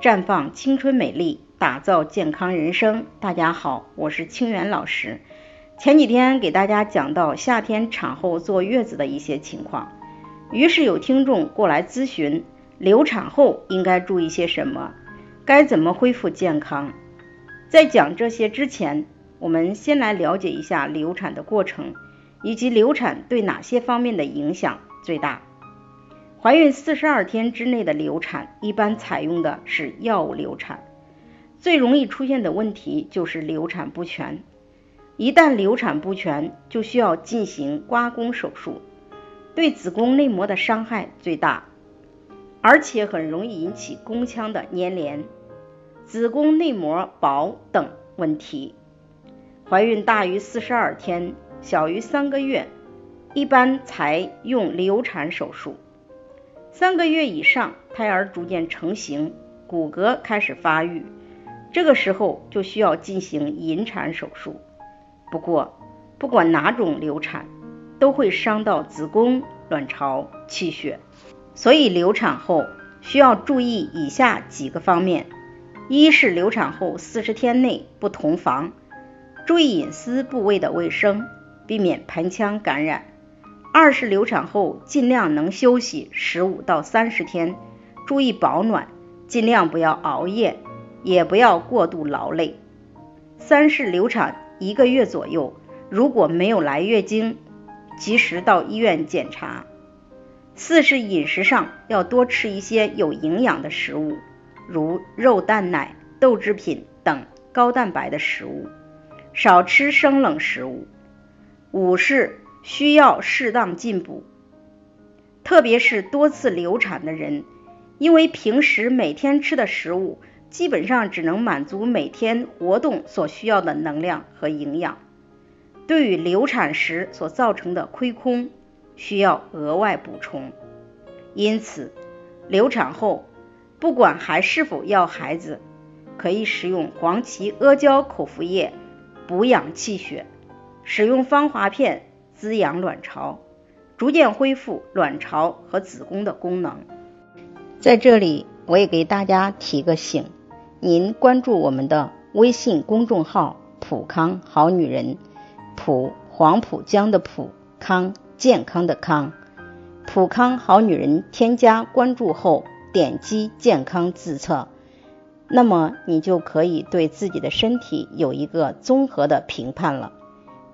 绽放青春美丽，打造健康人生。大家好，我是清源老师。前几天给大家讲到夏天产后坐月子的一些情况，于是有听众过来咨询，流产后应该注意些什么，该怎么恢复健康。在讲这些之前，我们先来了解一下流产的过程，以及流产对哪些方面的影响最大。怀孕四十二天之内的流产，一般采用的是药物流产。最容易出现的问题就是流产不全。一旦流产不全，就需要进行刮宫手术，对子宫内膜的伤害最大，而且很容易引起宫腔的粘连、子宫内膜薄等问题。怀孕大于四十二天，小于三个月，一般采用流产手术。三个月以上，胎儿逐渐成型，骨骼开始发育，这个时候就需要进行引产手术。不过，不管哪种流产，都会伤到子宫、卵巢、气血，所以流产后需要注意以下几个方面：一是流产后四十天内不同房，注意隐私部位的卫生，避免盆腔感染。二是流产后尽量能休息十五到三十天，注意保暖，尽量不要熬夜，也不要过度劳累。三是流产一个月左右，如果没有来月经，及时到医院检查。四是饮食上要多吃一些有营养的食物，如肉、蛋、奶、豆制品等高蛋白的食物，少吃生冷食物。五是。需要适当进补，特别是多次流产的人，因为平时每天吃的食物基本上只能满足每天活动所需要的能量和营养，对于流产时所造成的亏空，需要额外补充。因此，流产后不管还是否要孩子，可以使用黄芪阿胶口服液补养气血，使用芳华片。滋养卵巢，逐渐恢复卵巢和子宫的功能。在这里，我也给大家提个醒：您关注我们的微信公众号“普康好女人”，普黄浦江的普康健康的康，普康好女人。添加关注后，点击健康自测，那么你就可以对自己的身体有一个综合的评判了。